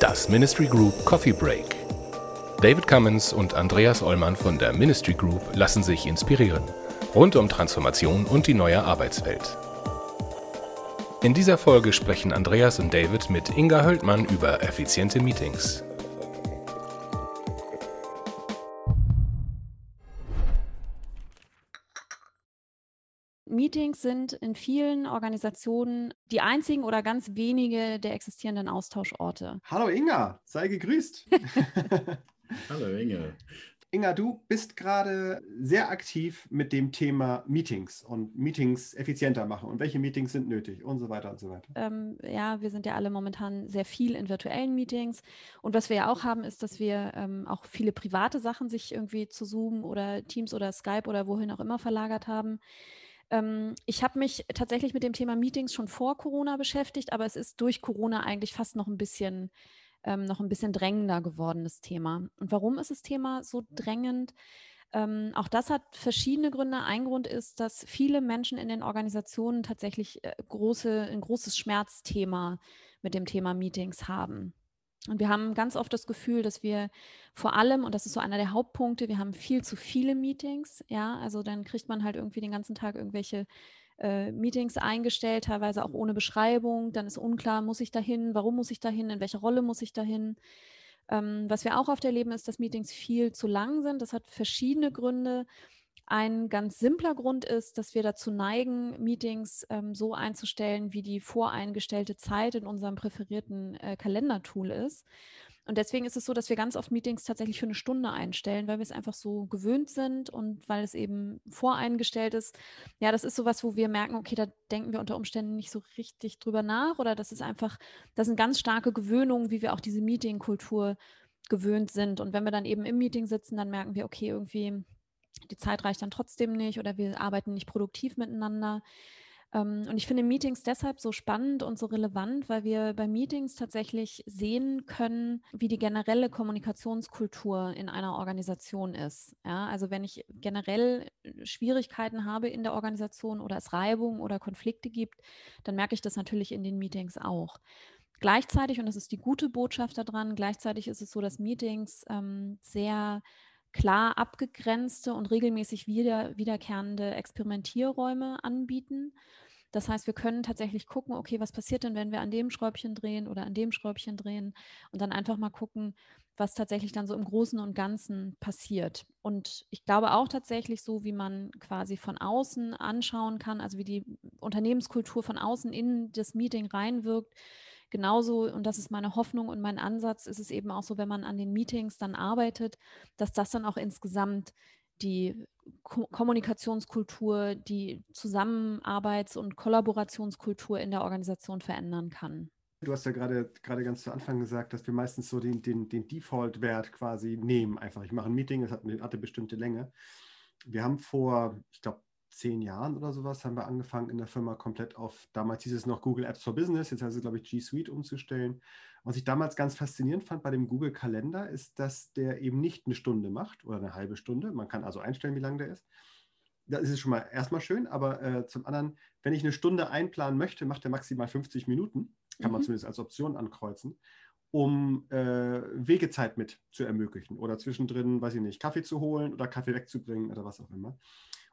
Das Ministry Group Coffee Break. David Cummins und Andreas Ollmann von der Ministry Group lassen sich inspirieren. Rund um Transformation und die neue Arbeitswelt. In dieser Folge sprechen Andreas und David mit Inga Höldmann über effiziente Meetings. Meetings sind in vielen Organisationen die einzigen oder ganz wenige der existierenden Austauschorte. Hallo Inga, sei gegrüßt. Hallo Inga. Inga, du bist gerade sehr aktiv mit dem Thema Meetings und Meetings effizienter machen und welche Meetings sind nötig und so weiter und so weiter. Ähm, ja, wir sind ja alle momentan sehr viel in virtuellen Meetings und was wir ja auch haben, ist, dass wir ähm, auch viele private Sachen sich irgendwie zu Zoom oder Teams oder Skype oder wohin auch immer verlagert haben. Ähm, ich habe mich tatsächlich mit dem Thema Meetings schon vor Corona beschäftigt, aber es ist durch Corona eigentlich fast noch ein bisschen ähm, noch ein bisschen drängender geworden, das Thema. Und warum ist das Thema so drängend? Ähm, auch das hat verschiedene Gründe. Ein Grund ist, dass viele Menschen in den Organisationen tatsächlich äh, große, ein großes Schmerzthema mit dem Thema Meetings haben. Und wir haben ganz oft das Gefühl, dass wir vor allem, und das ist so einer der Hauptpunkte, wir haben viel zu viele Meetings. Ja, also dann kriegt man halt irgendwie den ganzen Tag irgendwelche äh, Meetings eingestellt, teilweise auch ohne Beschreibung. Dann ist unklar, muss ich dahin, warum muss ich dahin, in welche Rolle muss ich dahin. Ähm, was wir auch oft erleben, ist, dass Meetings viel zu lang sind. Das hat verschiedene Gründe. Ein ganz simpler Grund ist, dass wir dazu neigen, Meetings ähm, so einzustellen, wie die voreingestellte Zeit in unserem präferierten äh, Kalendertool ist. Und deswegen ist es so, dass wir ganz oft Meetings tatsächlich für eine Stunde einstellen, weil wir es einfach so gewöhnt sind und weil es eben voreingestellt ist. Ja, das ist sowas, wo wir merken, okay, da denken wir unter Umständen nicht so richtig drüber nach oder das ist einfach, das sind ganz starke Gewöhnungen, wie wir auch diese Meetingkultur gewöhnt sind. Und wenn wir dann eben im Meeting sitzen, dann merken wir, okay, irgendwie die Zeit reicht dann trotzdem nicht oder wir arbeiten nicht produktiv miteinander. Ähm, und ich finde Meetings deshalb so spannend und so relevant, weil wir bei Meetings tatsächlich sehen können, wie die generelle Kommunikationskultur in einer Organisation ist. Ja, also wenn ich generell Schwierigkeiten habe in der Organisation oder es Reibung oder Konflikte gibt, dann merke ich das natürlich in den Meetings auch. Gleichzeitig, und das ist die gute Botschaft daran, gleichzeitig ist es so, dass Meetings ähm, sehr klar abgegrenzte und regelmäßig wieder, wiederkehrende Experimentierräume anbieten. Das heißt, wir können tatsächlich gucken, okay, was passiert denn, wenn wir an dem Schräubchen drehen oder an dem Schräubchen drehen und dann einfach mal gucken, was tatsächlich dann so im Großen und Ganzen passiert. Und ich glaube auch tatsächlich so, wie man quasi von außen anschauen kann, also wie die Unternehmenskultur von außen in das Meeting reinwirkt, genauso, und das ist meine Hoffnung und mein Ansatz, ist es eben auch so, wenn man an den Meetings dann arbeitet, dass das dann auch insgesamt die Ko Kommunikationskultur, die Zusammenarbeits- und Kollaborationskultur in der Organisation verändern kann. Du hast ja gerade, gerade ganz zu Anfang gesagt, dass wir meistens so den, den, den Default-Wert quasi nehmen. Einfach, ich mache ein Meeting, es hat hat eine bestimmte Länge. Wir haben vor, ich glaube, zehn Jahren oder sowas haben wir angefangen in der Firma komplett auf, damals hieß es noch Google Apps for Business, jetzt heißt es, glaube ich, G Suite umzustellen. Was ich damals ganz faszinierend fand bei dem Google Kalender, ist, dass der eben nicht eine Stunde macht oder eine halbe Stunde. Man kann also einstellen, wie lang der ist. Da ist schon mal erstmal schön, aber äh, zum anderen, wenn ich eine Stunde einplanen möchte, macht er maximal 50 Minuten. Kann mhm. man zumindest als Option ankreuzen um äh, Wegezeit mit zu ermöglichen oder zwischendrin, weiß ich nicht, Kaffee zu holen oder Kaffee wegzubringen oder was auch immer.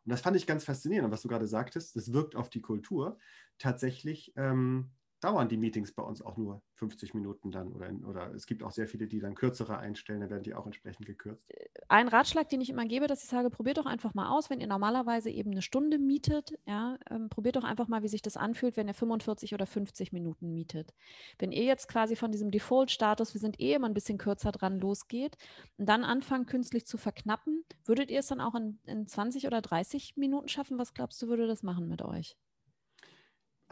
Und das fand ich ganz faszinierend, was du gerade sagtest, das wirkt auf die Kultur. Tatsächlich ähm, dauern die Meetings bei uns auch nur 50 Minuten dann oder, oder es gibt auch sehr viele, die dann kürzere einstellen, dann werden die auch entsprechend gekürzt. Ein Ratschlag, den ich immer gebe, dass ich sage, probiert doch einfach mal aus, wenn ihr normalerweise eben eine Stunde mietet, ja, ähm, probiert doch einfach mal, wie sich das anfühlt, wenn ihr 45 oder 50 Minuten mietet. Wenn ihr jetzt quasi von diesem Default-Status, wir sind eh immer ein bisschen kürzer dran, losgeht und dann anfangt künstlich zu verknappen, würdet ihr es dann auch in, in 20 oder 30 Minuten schaffen? Was glaubst du, würde das machen mit euch?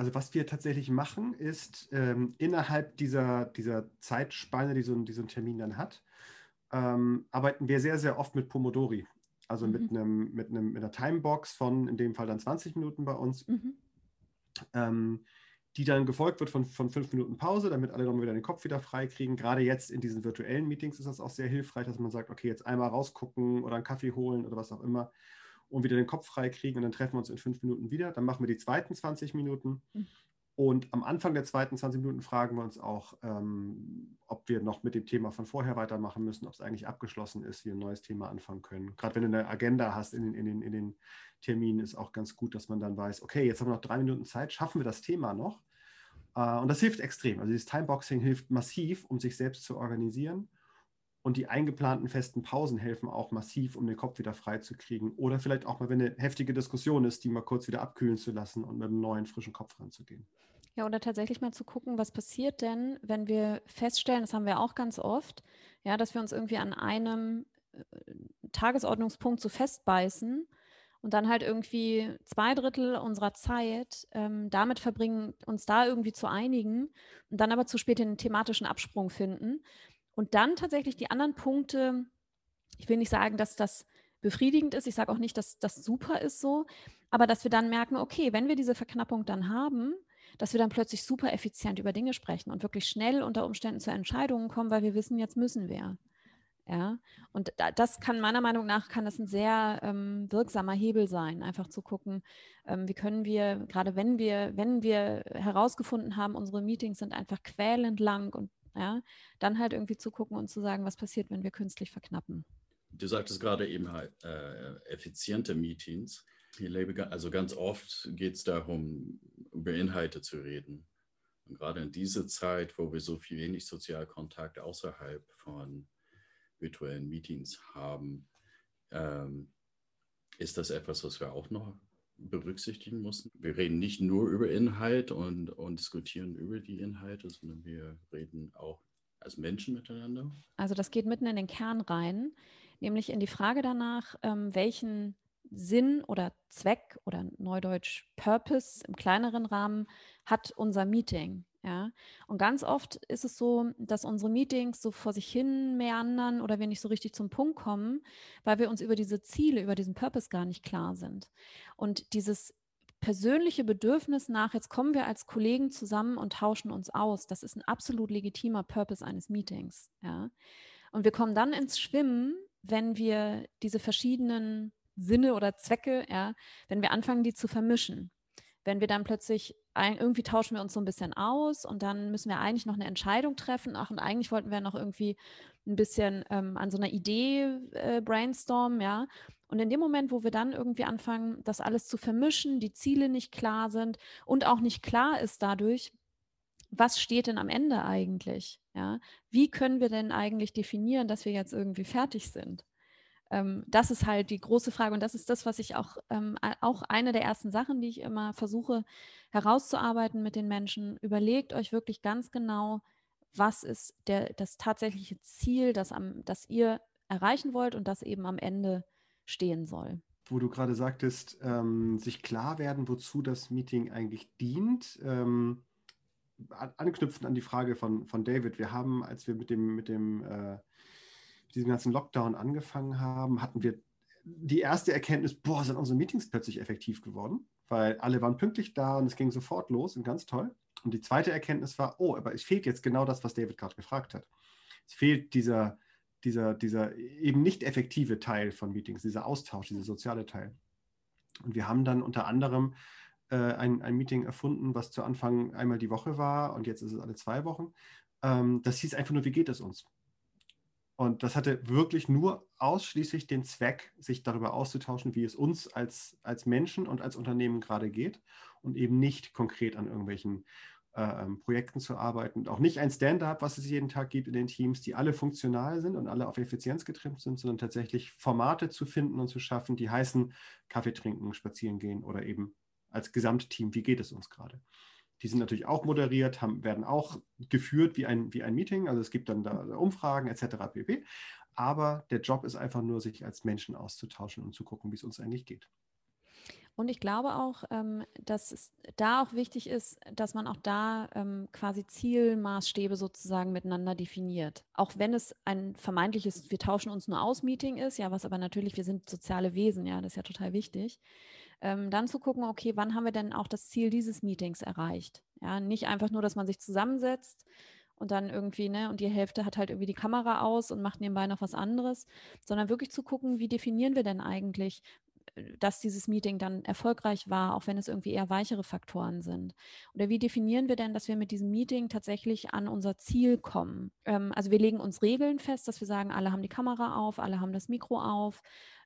Also was wir tatsächlich machen, ist ähm, innerhalb dieser, dieser Zeitspanne, die so, ein, die so ein Termin dann hat, ähm, arbeiten wir sehr, sehr oft mit Pomodori. Also mhm. mit, einem, mit, einem, mit einer Timebox von in dem Fall dann 20 Minuten bei uns, mhm. ähm, die dann gefolgt wird von, von fünf Minuten Pause, damit alle nochmal wieder den Kopf wieder frei kriegen. Gerade jetzt in diesen virtuellen Meetings ist das auch sehr hilfreich, dass man sagt, okay, jetzt einmal rausgucken oder einen Kaffee holen oder was auch immer und wieder den Kopf frei kriegen und dann treffen wir uns in fünf Minuten wieder. Dann machen wir die zweiten 20 Minuten. Mhm. Und am Anfang der zweiten 20 Minuten fragen wir uns auch, ähm, ob wir noch mit dem Thema von vorher weitermachen müssen, ob es eigentlich abgeschlossen ist, wir ein neues Thema anfangen können. Gerade wenn du eine Agenda hast in, in, den, in den Terminen, ist auch ganz gut, dass man dann weiß, okay, jetzt haben wir noch drei Minuten Zeit, schaffen wir das Thema noch? Äh, und das hilft extrem. Also dieses Timeboxing hilft massiv, um sich selbst zu organisieren. Und die eingeplanten festen Pausen helfen auch massiv, um den Kopf wieder frei zu kriegen. Oder vielleicht auch mal, wenn eine heftige Diskussion ist, die mal kurz wieder abkühlen zu lassen und mit einem neuen, frischen Kopf ranzugehen. Ja, oder tatsächlich mal zu gucken, was passiert denn, wenn wir feststellen, das haben wir auch ganz oft, ja, dass wir uns irgendwie an einem äh, Tagesordnungspunkt so festbeißen und dann halt irgendwie zwei Drittel unserer Zeit ähm, damit verbringen, uns da irgendwie zu einigen und dann aber zu spät den thematischen Absprung finden und dann tatsächlich die anderen Punkte, ich will nicht sagen, dass das befriedigend ist, ich sage auch nicht, dass das super ist so, aber dass wir dann merken, okay, wenn wir diese Verknappung dann haben, dass wir dann plötzlich super effizient über Dinge sprechen und wirklich schnell unter Umständen zu Entscheidungen kommen, weil wir wissen, jetzt müssen wir. Ja, und das kann meiner Meinung nach kann das ein sehr ähm, wirksamer Hebel sein, einfach zu gucken, ähm, wie können wir, gerade wenn wir, wenn wir herausgefunden haben, unsere Meetings sind einfach quälend lang und ja, dann halt irgendwie zu gucken und zu sagen, was passiert, wenn wir künstlich verknappen. Du sagtest gerade eben halt äh, effiziente Meetings. Also ganz oft geht es darum, über Inhalte zu reden. Und gerade in dieser Zeit, wo wir so viel wenig Sozialkontakt außerhalb von virtuellen Meetings haben, ähm, ist das etwas, was wir auch noch berücksichtigen müssen. Wir reden nicht nur über Inhalt und, und diskutieren über die Inhalte, sondern wir reden auch als Menschen miteinander. Also das geht mitten in den Kern rein, nämlich in die Frage danach, ähm, welchen Sinn oder Zweck oder Neudeutsch Purpose im kleineren Rahmen hat unser Meeting. Ja, und ganz oft ist es so, dass unsere Meetings so vor sich hin meandern oder wir nicht so richtig zum Punkt kommen, weil wir uns über diese Ziele, über diesen Purpose gar nicht klar sind. Und dieses persönliche Bedürfnis nach, jetzt kommen wir als Kollegen zusammen und tauschen uns aus, das ist ein absolut legitimer Purpose eines Meetings. Ja, und wir kommen dann ins Schwimmen, wenn wir diese verschiedenen Sinne oder Zwecke, ja, wenn wir anfangen, die zu vermischen wenn wir dann plötzlich ein, irgendwie tauschen wir uns so ein bisschen aus und dann müssen wir eigentlich noch eine Entscheidung treffen. Ach, und eigentlich wollten wir noch irgendwie ein bisschen ähm, an so einer Idee äh, brainstormen, ja. Und in dem Moment, wo wir dann irgendwie anfangen, das alles zu vermischen, die Ziele nicht klar sind und auch nicht klar ist dadurch, was steht denn am Ende eigentlich? Ja, wie können wir denn eigentlich definieren, dass wir jetzt irgendwie fertig sind? Ähm, das ist halt die große Frage und das ist das, was ich auch, ähm, auch eine der ersten Sachen, die ich immer versuche herauszuarbeiten mit den Menschen. Überlegt euch wirklich ganz genau, was ist der, das tatsächliche Ziel, das, am, das ihr erreichen wollt und das eben am Ende stehen soll. Wo du gerade sagtest, ähm, sich klar werden, wozu das Meeting eigentlich dient. Ähm, anknüpfend an die Frage von, von David. Wir haben, als wir mit dem, mit dem äh, diesem ganzen Lockdown angefangen haben, hatten wir die erste Erkenntnis, boah, sind unsere Meetings plötzlich effektiv geworden, weil alle waren pünktlich da und es ging sofort los und ganz toll. Und die zweite Erkenntnis war, oh, aber es fehlt jetzt genau das, was David gerade gefragt hat. Es fehlt dieser, dieser, dieser eben nicht effektive Teil von Meetings, dieser Austausch, dieser soziale Teil. Und wir haben dann unter anderem äh, ein, ein Meeting erfunden, was zu Anfang einmal die Woche war und jetzt ist es alle zwei Wochen. Ähm, das hieß einfach nur, wie geht es uns? Und das hatte wirklich nur ausschließlich den Zweck, sich darüber auszutauschen, wie es uns als, als Menschen und als Unternehmen gerade geht und eben nicht konkret an irgendwelchen äh, ähm, Projekten zu arbeiten und auch nicht ein Stand-up, was es jeden Tag gibt in den Teams, die alle funktional sind und alle auf Effizienz getrimmt sind, sondern tatsächlich Formate zu finden und zu schaffen, die heißen Kaffee trinken, spazieren gehen oder eben als Gesamtteam, wie geht es uns gerade. Die sind natürlich auch moderiert, haben, werden auch geführt wie ein, wie ein Meeting. Also es gibt dann da Umfragen etc. pp. Aber der Job ist einfach nur, sich als Menschen auszutauschen und zu gucken, wie es uns eigentlich geht. Und ich glaube auch, ähm, dass es da auch wichtig ist, dass man auch da ähm, quasi Zielmaßstäbe sozusagen miteinander definiert. Auch wenn es ein vermeintliches, wir tauschen uns nur aus Meeting ist, ja, was aber natürlich, wir sind soziale Wesen, ja, das ist ja total wichtig ähm, dann zu gucken, okay, wann haben wir denn auch das Ziel dieses Meetings erreicht? Ja, nicht einfach nur, dass man sich zusammensetzt und dann irgendwie, ne, und die Hälfte hat halt irgendwie die Kamera aus und macht nebenbei noch was anderes, sondern wirklich zu gucken, wie definieren wir denn eigentlich, dass dieses Meeting dann erfolgreich war, auch wenn es irgendwie eher weichere Faktoren sind? Oder wie definieren wir denn, dass wir mit diesem Meeting tatsächlich an unser Ziel kommen? Ähm, also wir legen uns Regeln fest, dass wir sagen, alle haben die Kamera auf, alle haben das Mikro auf.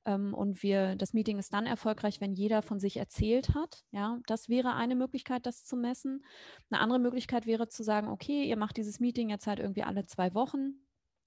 Ähm, und wir, das Meeting ist dann erfolgreich, wenn jeder von sich erzählt hat. Ja, das wäre eine Möglichkeit, das zu messen. Eine andere Möglichkeit wäre zu sagen, okay, ihr macht dieses Meeting jetzt halt irgendwie alle zwei Wochen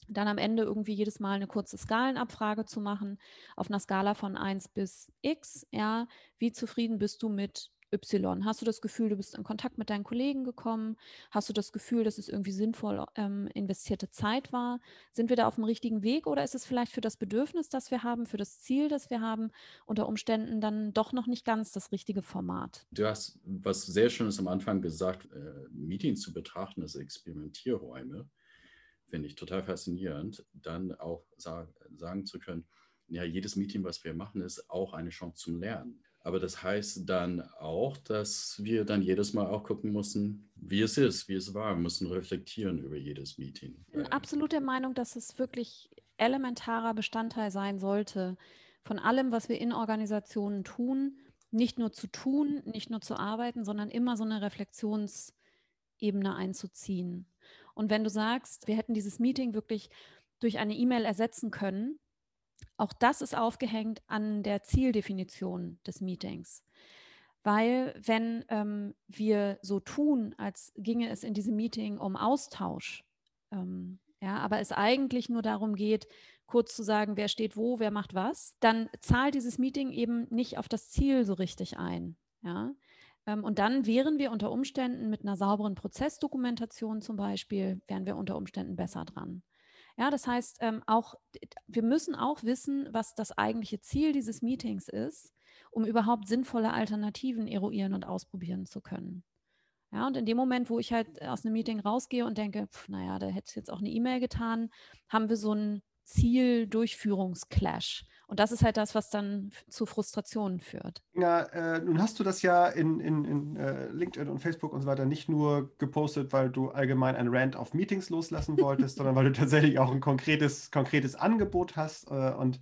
dann am Ende irgendwie jedes Mal eine kurze Skalenabfrage zu machen auf einer Skala von 1 bis x. Ja, wie zufrieden bist du mit Y? Hast du das Gefühl, du bist in Kontakt mit deinen Kollegen gekommen? Hast du das Gefühl, dass es irgendwie sinnvoll ähm, investierte Zeit war? Sind wir da auf dem richtigen Weg oder ist es vielleicht für das Bedürfnis, das wir haben, für das Ziel, das wir haben, unter Umständen dann doch noch nicht ganz das richtige Format? Du hast was sehr Schönes am Anfang gesagt, äh, Meetings zu betrachten als Experimentierräume finde ich total faszinierend, dann auch sag, sagen zu können, ja, jedes Meeting, was wir machen, ist auch eine Chance zum Lernen. Aber das heißt dann auch, dass wir dann jedes Mal auch gucken müssen, wie es ist, wie es war, wir müssen reflektieren über jedes Meeting. Ich bin absolut der Meinung, dass es wirklich elementarer Bestandteil sein sollte von allem, was wir in Organisationen tun, nicht nur zu tun, nicht nur zu arbeiten, sondern immer so eine Reflexionsebene einzuziehen. Und wenn du sagst, wir hätten dieses Meeting wirklich durch eine E-Mail ersetzen können, auch das ist aufgehängt an der Zieldefinition des Meetings. Weil wenn ähm, wir so tun, als ginge es in diesem Meeting um Austausch, ähm, ja, aber es eigentlich nur darum geht, kurz zu sagen, wer steht wo, wer macht was, dann zahlt dieses Meeting eben nicht auf das Ziel so richtig ein. Ja? Ähm, und dann wären wir unter Umständen mit einer sauberen Prozessdokumentation zum Beispiel, wären wir unter Umständen besser dran. Ja, das heißt, ähm, auch, wir müssen auch wissen, was das eigentliche Ziel dieses Meetings ist, um überhaupt sinnvolle Alternativen eruieren und ausprobieren zu können. Ja, und in dem Moment, wo ich halt aus einem Meeting rausgehe und denke, pf, naja, da hätte es jetzt auch eine E-Mail getan, haben wir so einen Ziel-Durchführungsclash. Und das ist halt das, was dann zu Frustrationen führt. Ja, äh, nun hast du das ja in, in, in äh, LinkedIn und Facebook und so weiter nicht nur gepostet, weil du allgemein ein Rant auf Meetings loslassen wolltest, sondern weil du tatsächlich auch ein konkretes, konkretes Angebot hast äh, und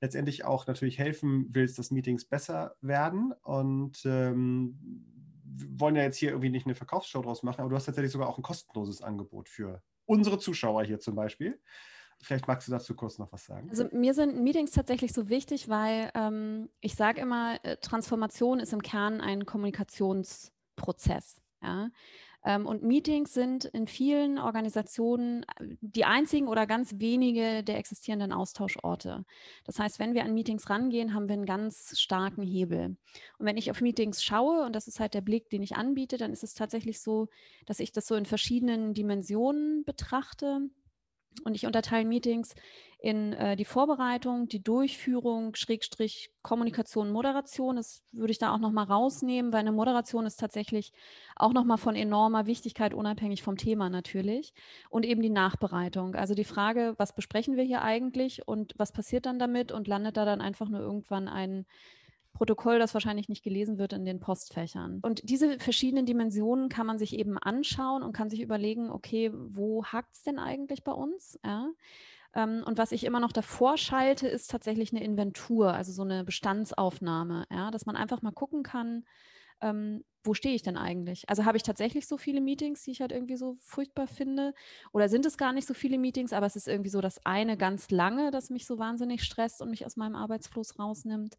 letztendlich auch natürlich helfen willst, dass Meetings besser werden. Und ähm, wir wollen ja jetzt hier irgendwie nicht eine Verkaufsshow draus machen, aber du hast tatsächlich sogar auch ein kostenloses Angebot für unsere Zuschauer hier zum Beispiel. Vielleicht magst du dazu kurz noch was sagen. Also mir sind Meetings tatsächlich so wichtig, weil ähm, ich sage immer, äh, Transformation ist im Kern ein Kommunikationsprozess. Ja? Ähm, und Meetings sind in vielen Organisationen äh, die einzigen oder ganz wenige der existierenden Austauschorte. Das heißt, wenn wir an Meetings rangehen, haben wir einen ganz starken Hebel. Und wenn ich auf Meetings schaue, und das ist halt der Blick, den ich anbiete, dann ist es tatsächlich so, dass ich das so in verschiedenen Dimensionen betrachte. Und ich unterteile Meetings in äh, die Vorbereitung, die Durchführung, Schrägstrich Kommunikation, Moderation. Das würde ich da auch nochmal rausnehmen, weil eine Moderation ist tatsächlich auch nochmal von enormer Wichtigkeit, unabhängig vom Thema natürlich. Und eben die Nachbereitung. Also die Frage, was besprechen wir hier eigentlich und was passiert dann damit und landet da dann einfach nur irgendwann ein Protokoll, das wahrscheinlich nicht gelesen wird in den Postfächern. Und diese verschiedenen Dimensionen kann man sich eben anschauen und kann sich überlegen, okay, wo hakt es denn eigentlich bei uns? Ja? Ähm, und was ich immer noch davor schalte, ist tatsächlich eine Inventur, also so eine Bestandsaufnahme, ja? dass man einfach mal gucken kann, ähm, wo stehe ich denn eigentlich? Also habe ich tatsächlich so viele Meetings, die ich halt irgendwie so furchtbar finde? Oder sind es gar nicht so viele Meetings, aber es ist irgendwie so das eine ganz lange, das mich so wahnsinnig stresst und mich aus meinem Arbeitsfluss rausnimmt?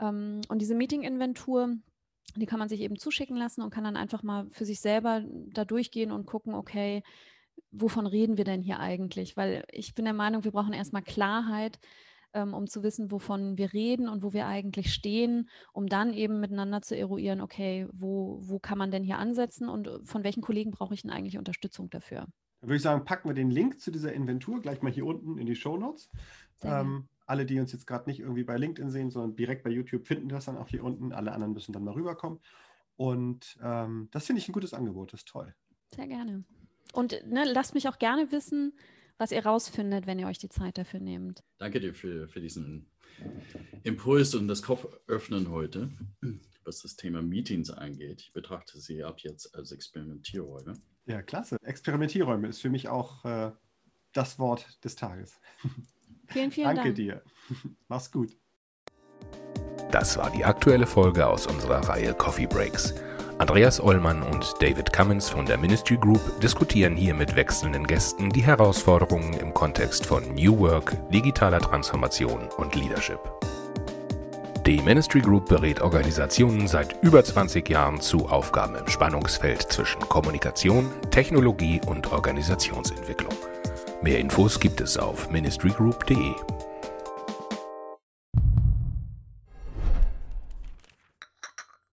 Ähm, und diese Meeting-Inventur, die kann man sich eben zuschicken lassen und kann dann einfach mal für sich selber da durchgehen und gucken, okay, wovon reden wir denn hier eigentlich? Weil ich bin der Meinung, wir brauchen erstmal Klarheit, ähm, um zu wissen, wovon wir reden und wo wir eigentlich stehen, um dann eben miteinander zu eruieren, okay, wo, wo kann man denn hier ansetzen und von welchen Kollegen brauche ich denn eigentlich Unterstützung dafür? Dann würde ich sagen, packen wir den Link zu dieser Inventur gleich mal hier unten in die Show Notes. Ähm, alle, die uns jetzt gerade nicht irgendwie bei LinkedIn sehen, sondern direkt bei YouTube, finden das dann auch hier unten. Alle anderen müssen dann mal rüberkommen. Und ähm, das finde ich ein gutes Angebot, das ist toll. Sehr gerne. Und ne, lasst mich auch gerne wissen, was ihr rausfindet, wenn ihr euch die Zeit dafür nehmt. Danke dir für, für diesen Impuls und das Kopföffnen heute, was das Thema Meetings angeht. Ich betrachte sie ab jetzt als Experimentierräume. Ja, klasse. Experimentierräume ist für mich auch äh, das Wort des Tages. Vielen, vielen Danke Dank. dir. Mach's gut. Das war die aktuelle Folge aus unserer Reihe Coffee Breaks. Andreas Ollmann und David Cummins von der Ministry Group diskutieren hier mit wechselnden Gästen die Herausforderungen im Kontext von New Work, digitaler Transformation und Leadership. Die Ministry Group berät Organisationen seit über 20 Jahren zu Aufgaben im Spannungsfeld zwischen Kommunikation, Technologie und Organisationsentwicklung. Mehr Infos gibt es auf ministrygroup.de.